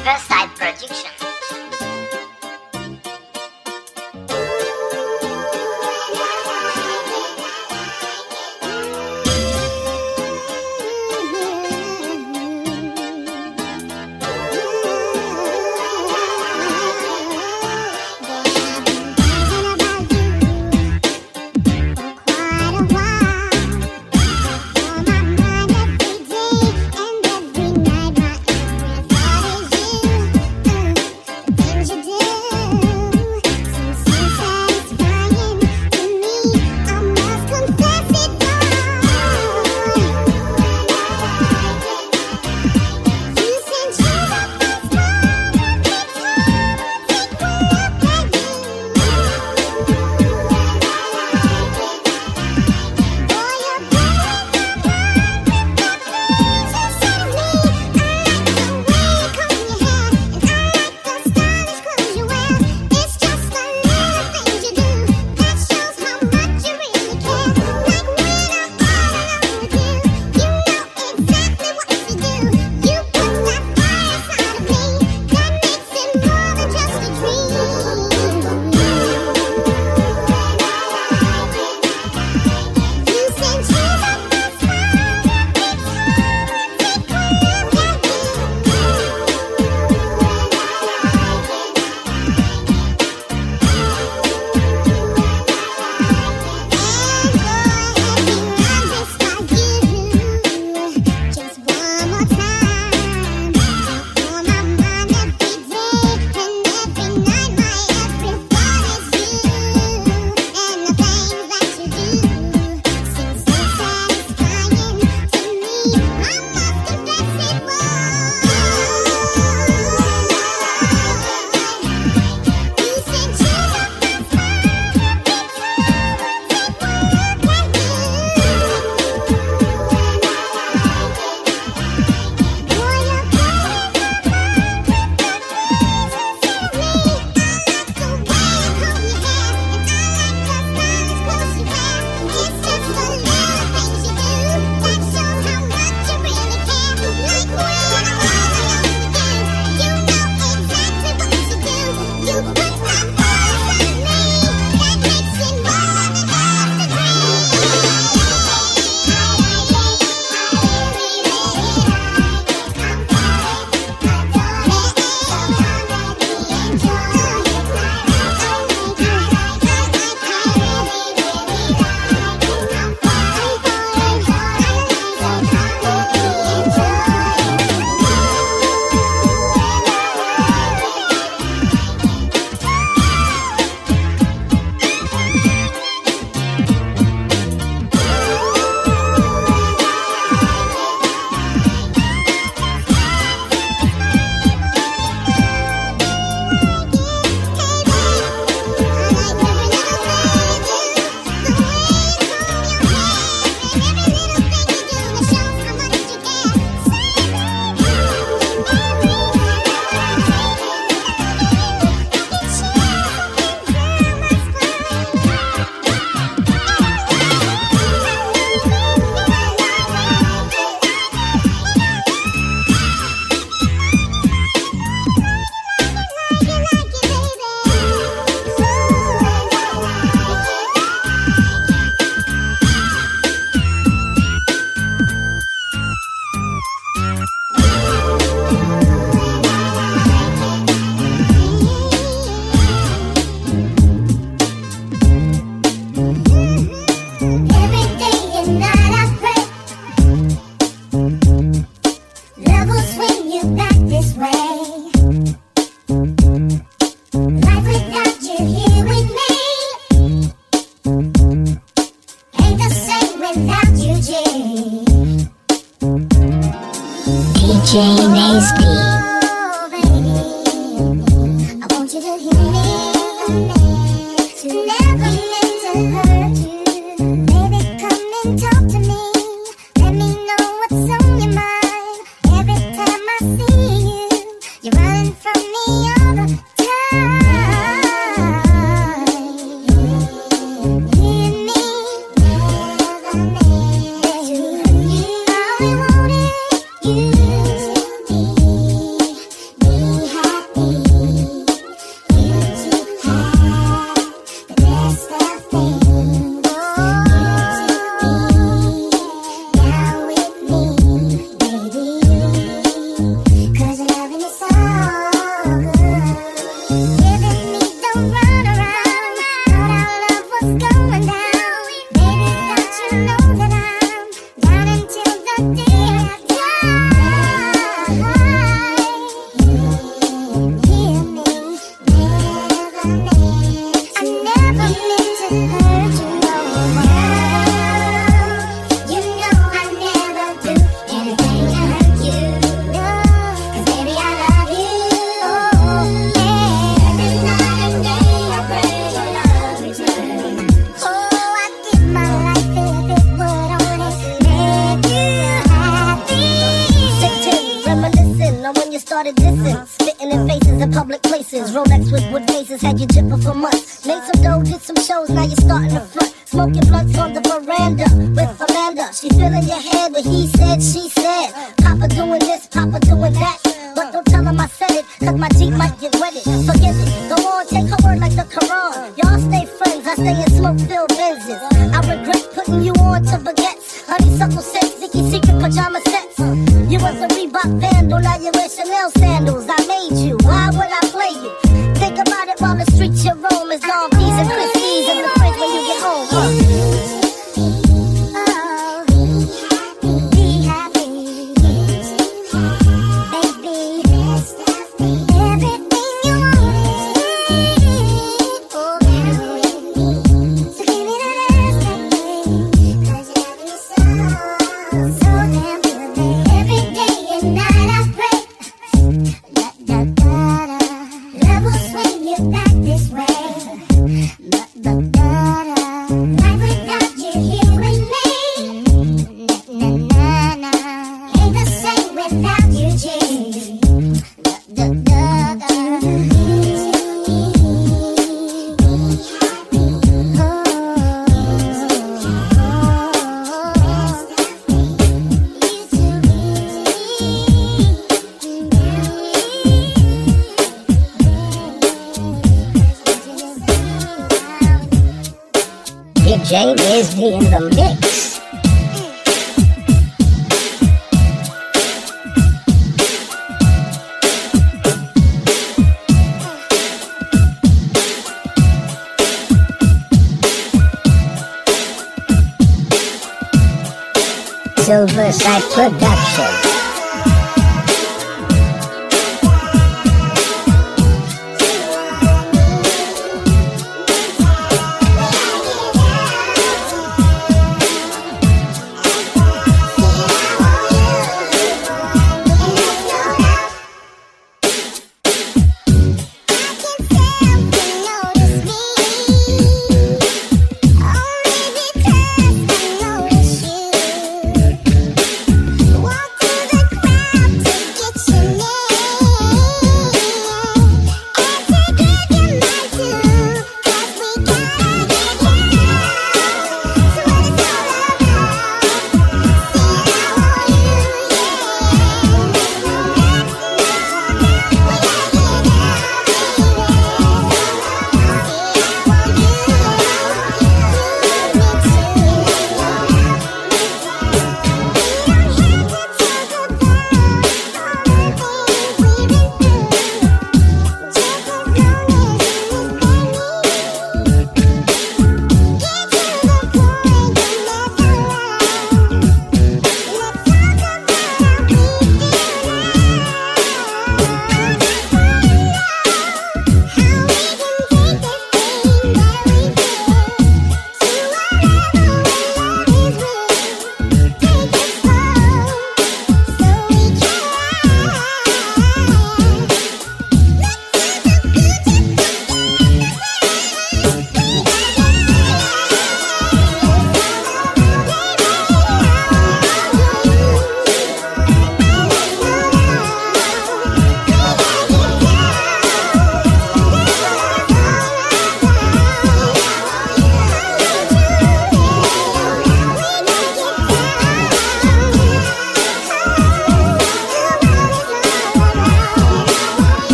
Riverside Production. you J is the in the mix. Silver Side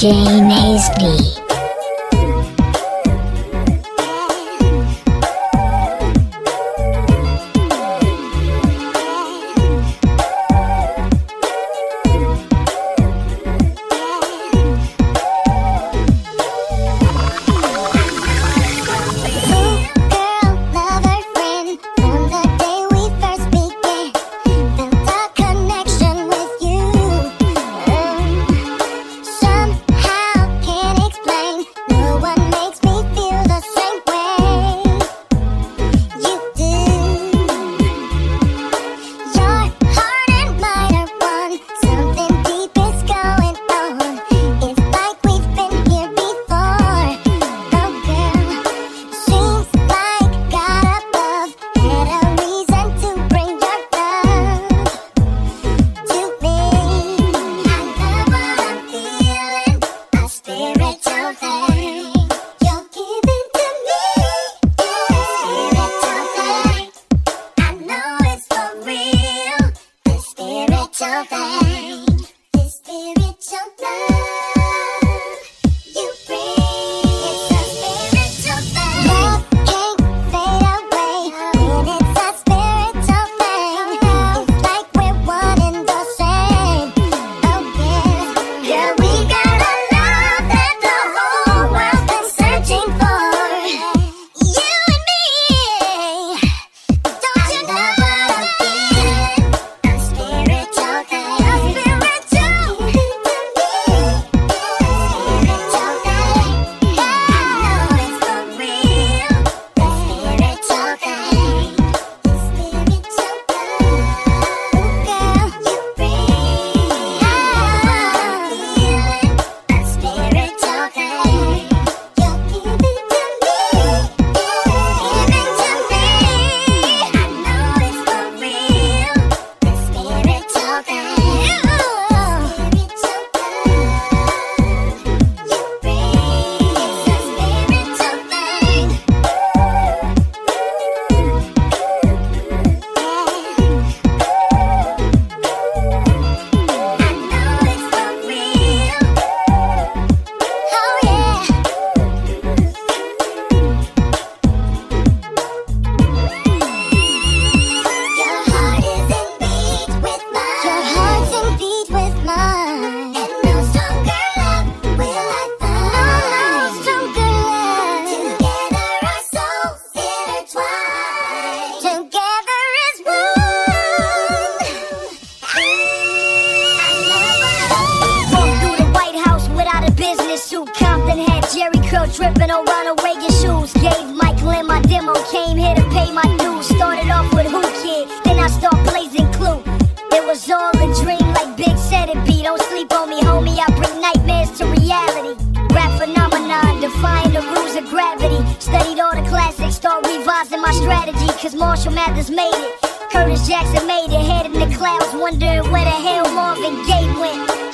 Jane Hasty.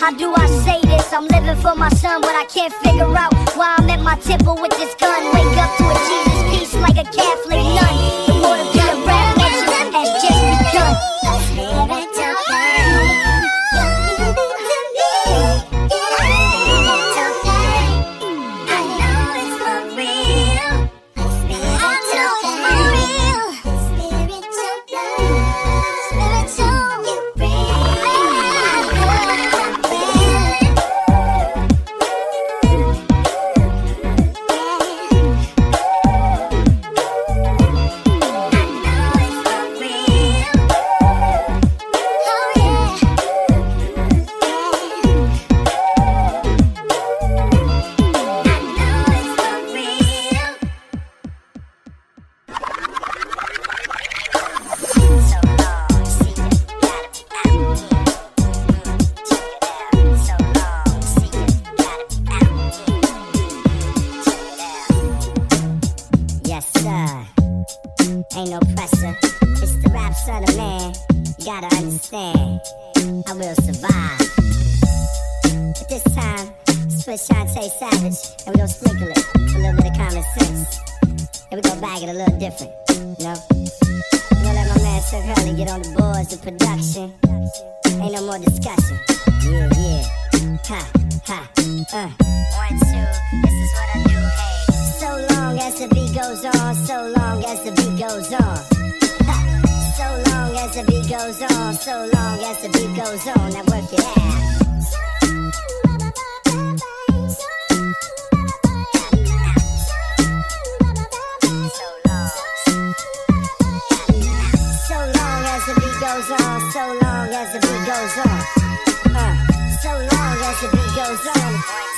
How do I say this? I'm living for my son, but I can't figure out why I'm at my temple with this gun. Wake up to a Jesus peace like a Catholic nun. goes on, so long as the beat goes on. Uh, so long as the beat goes on.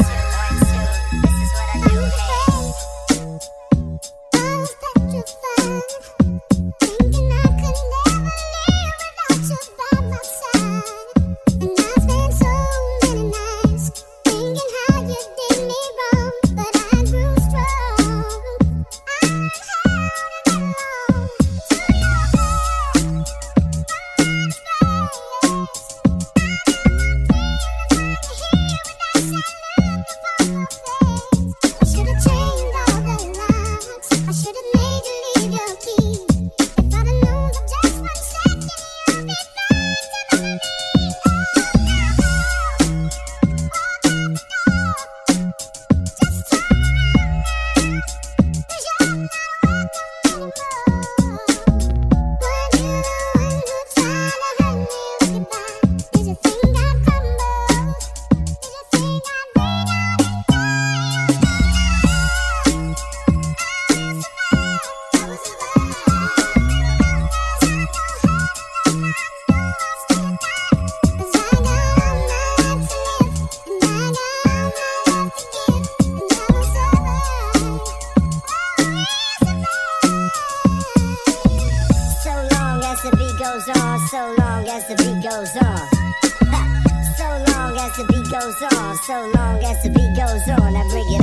So long as the beat goes on, I bring it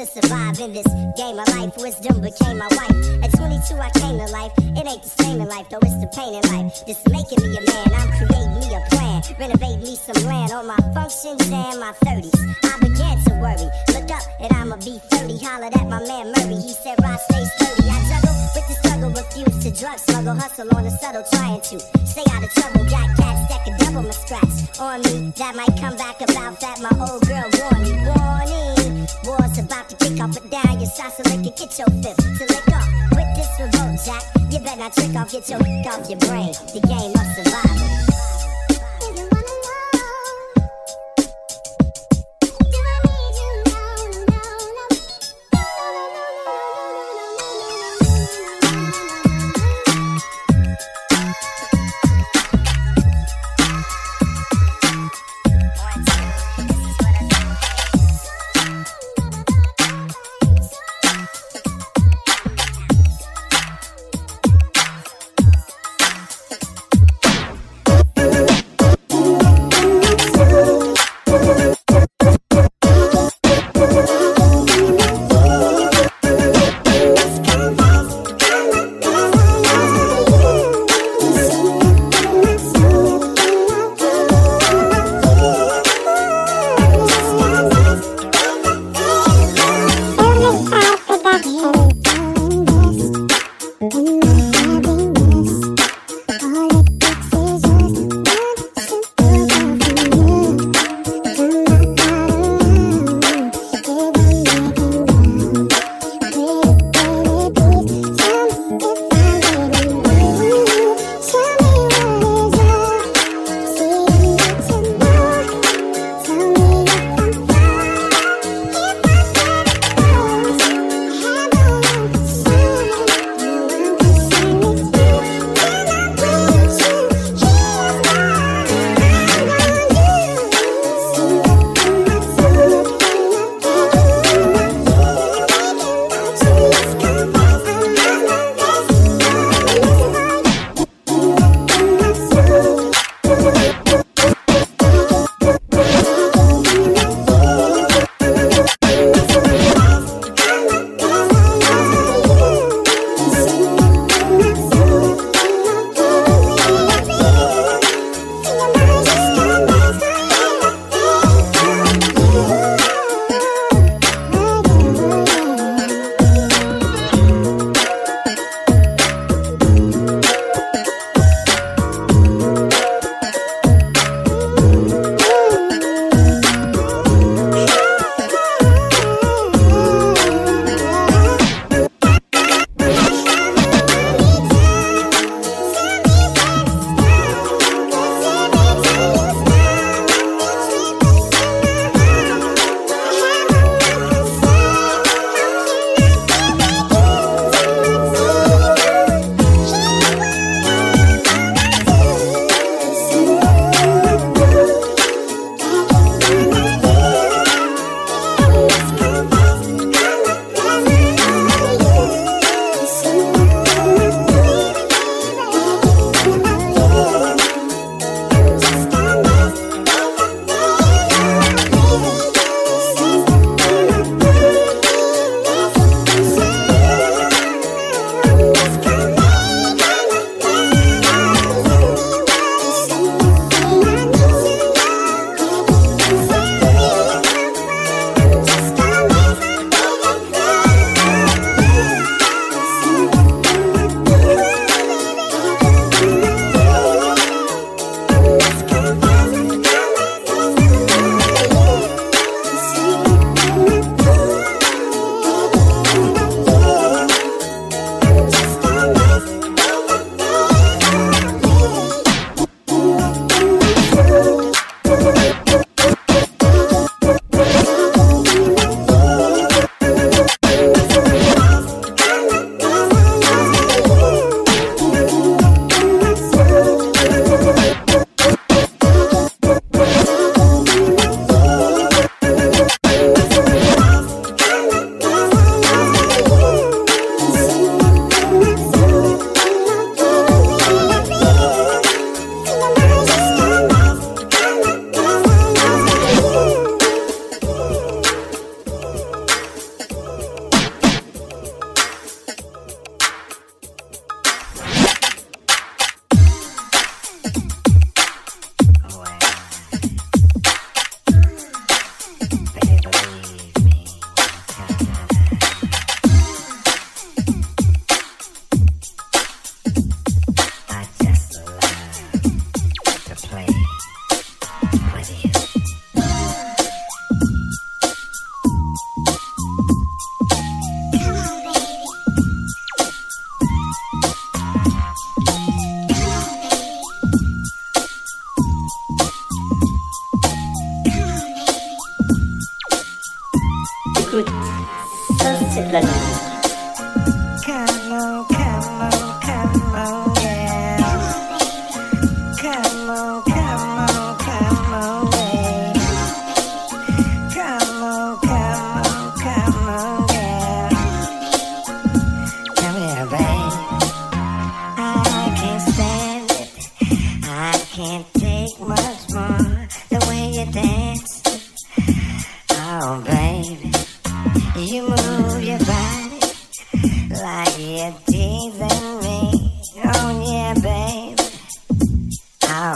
to survive in this game of life. Wisdom became my wife. At 22, I came to life. It ain't the same in life, though it's the pain in life. Just making me a man. I'm creating me a plan, renovate me some land on my functions and my 30s. I began to worry. Look up, and I'ma be 30. Hollered at my man Murray. He said, Rod, stay sturdy. I juggle with the struggle, refuse to drug smuggle, hustle on the subtle, trying to stay out of trouble. Got cats that could double my scratch on me. That might come back about that. My old girl warned me. Warning, war's about to kick up and down. Your shots so they can get your fifth to lick off. With this revolt, Jack, you better not trick off, get your off your brain. The game of survival.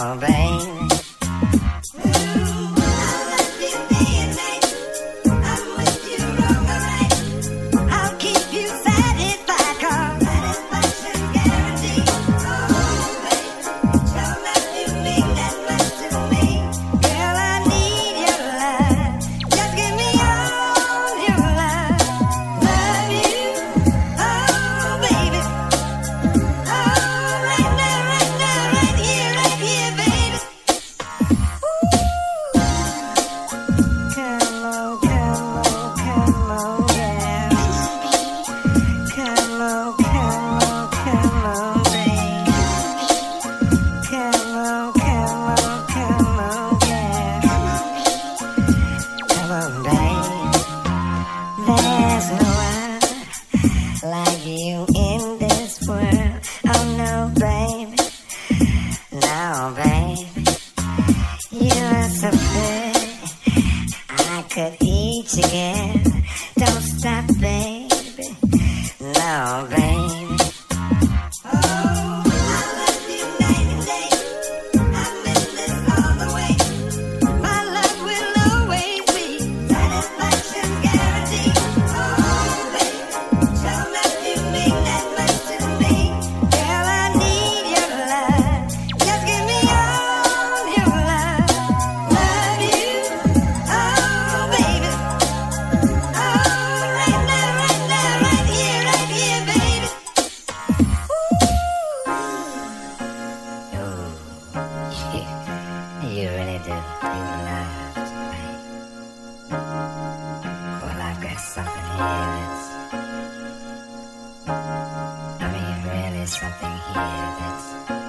Oh, day. Come on, baby.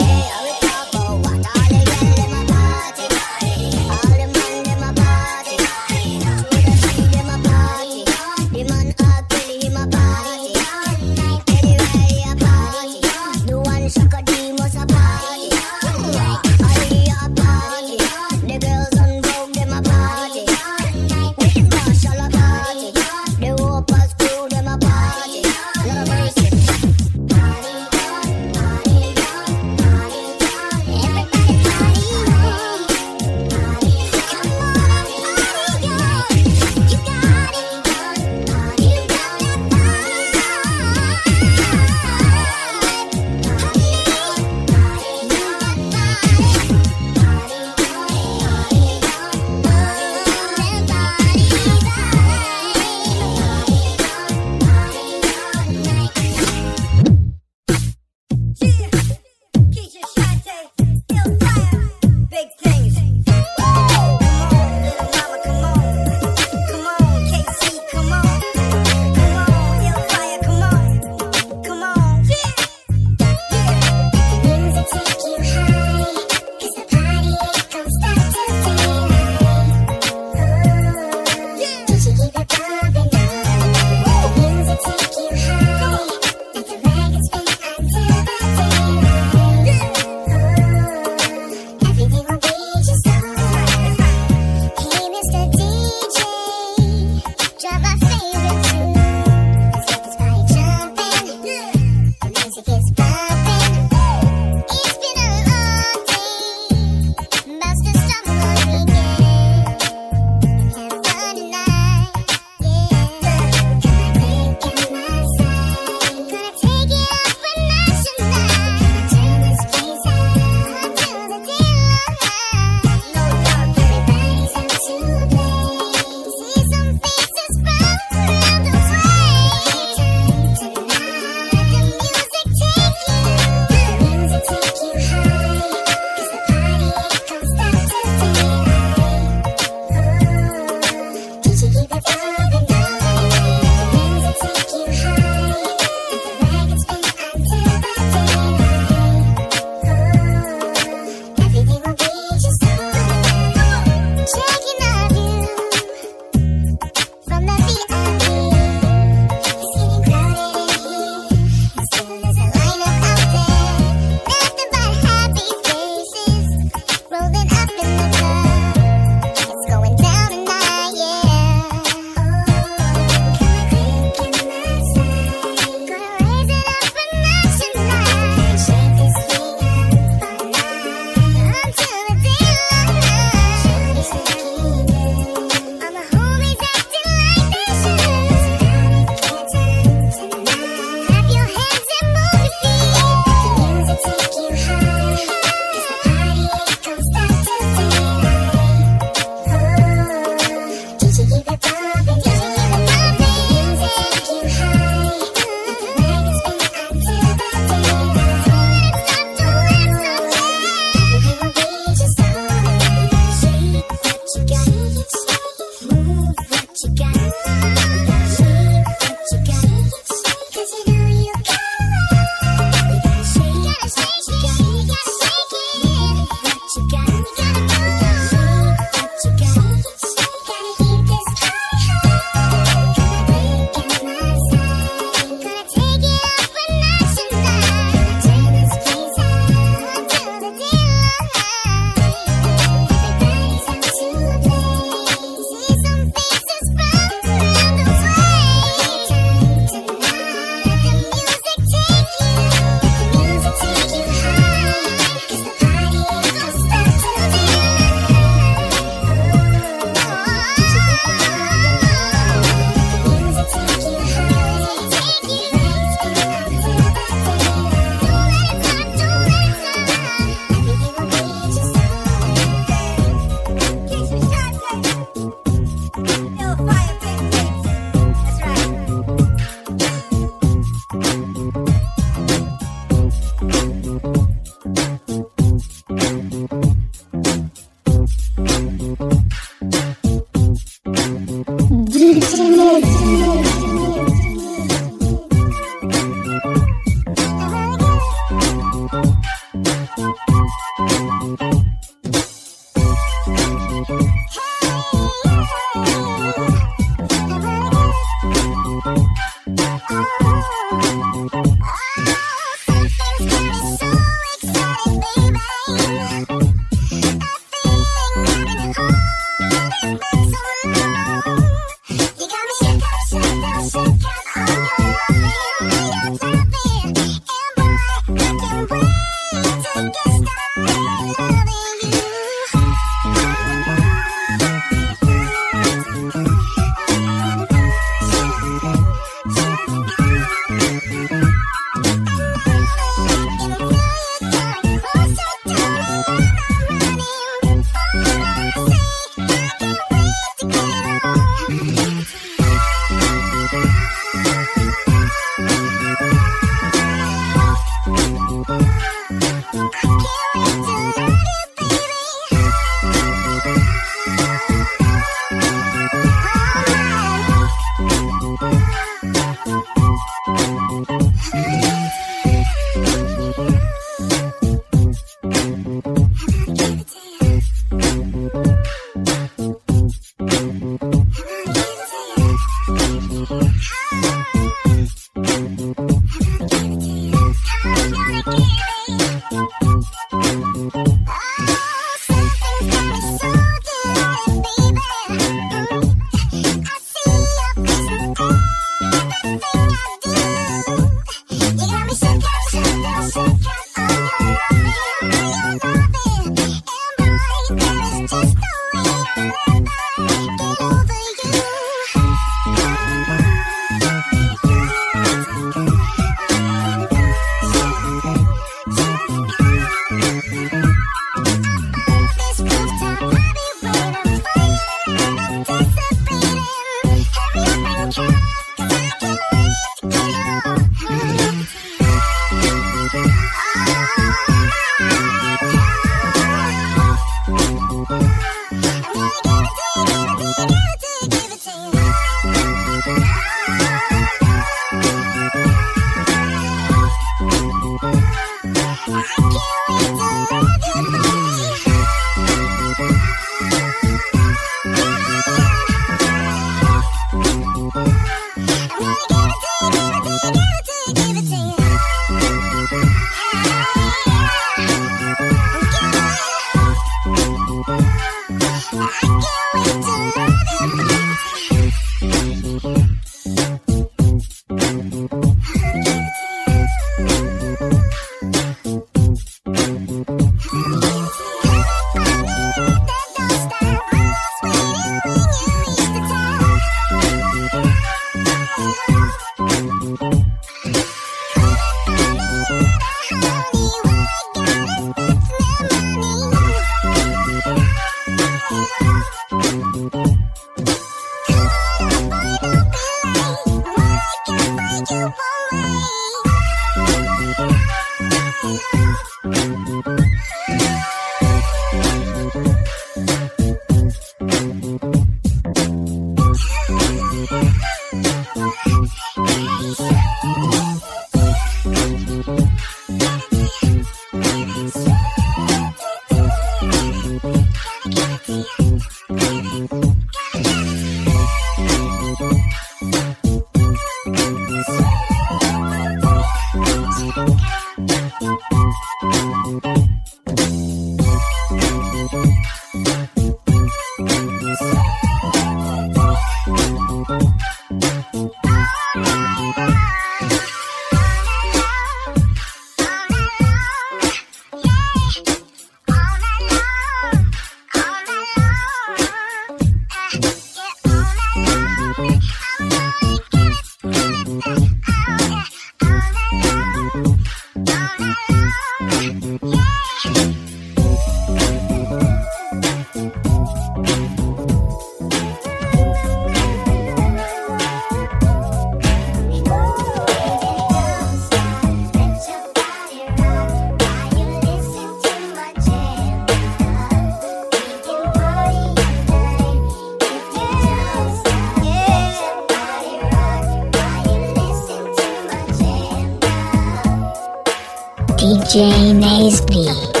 DJ Naizdy.